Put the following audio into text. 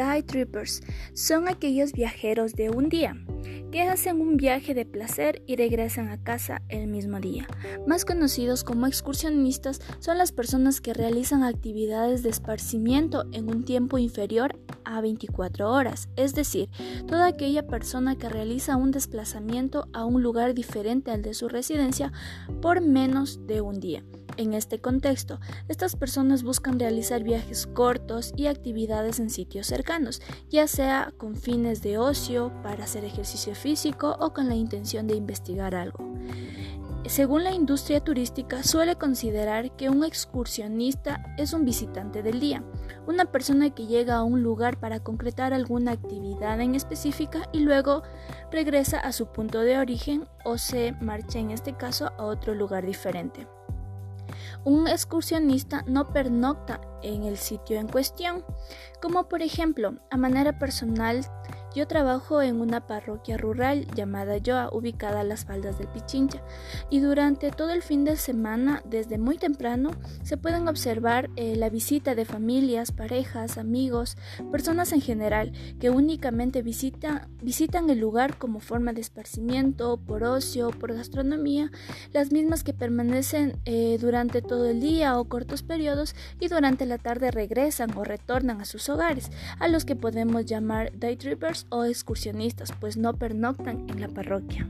Day trippers son aquellos viajeros de un día que hacen un viaje de placer y regresan a casa el mismo día. Más conocidos como excursionistas son las personas que realizan actividades de esparcimiento en un tiempo inferior a 24 horas, es decir, toda aquella persona que realiza un desplazamiento a un lugar diferente al de su residencia por menos de un día. En este contexto, estas personas buscan realizar viajes cortos y actividades en sitios cercanos, ya sea con fines de ocio, para hacer ejercicio físico o con la intención de investigar algo. Según la industria turística, suele considerar que un excursionista es un visitante del día, una persona que llega a un lugar para concretar alguna actividad en específica y luego regresa a su punto de origen o se marcha en este caso a otro lugar diferente. Un excursionista no pernocta en el sitio en cuestión, como por ejemplo, a manera personal, yo trabajo en una parroquia rural llamada Yoa, ubicada a las faldas del Pichincha, y durante todo el fin de semana, desde muy temprano, se pueden observar eh, la visita de familias, parejas, amigos, personas en general que únicamente visitan el lugar como forma de esparcimiento, por ocio, por gastronomía, las mismas que permanecen eh, durante todo el día o cortos periodos y durante la tarde regresan o retornan a sus hogares, a los que podemos llamar day trippers o excursionistas, pues no pernoctan en la parroquia.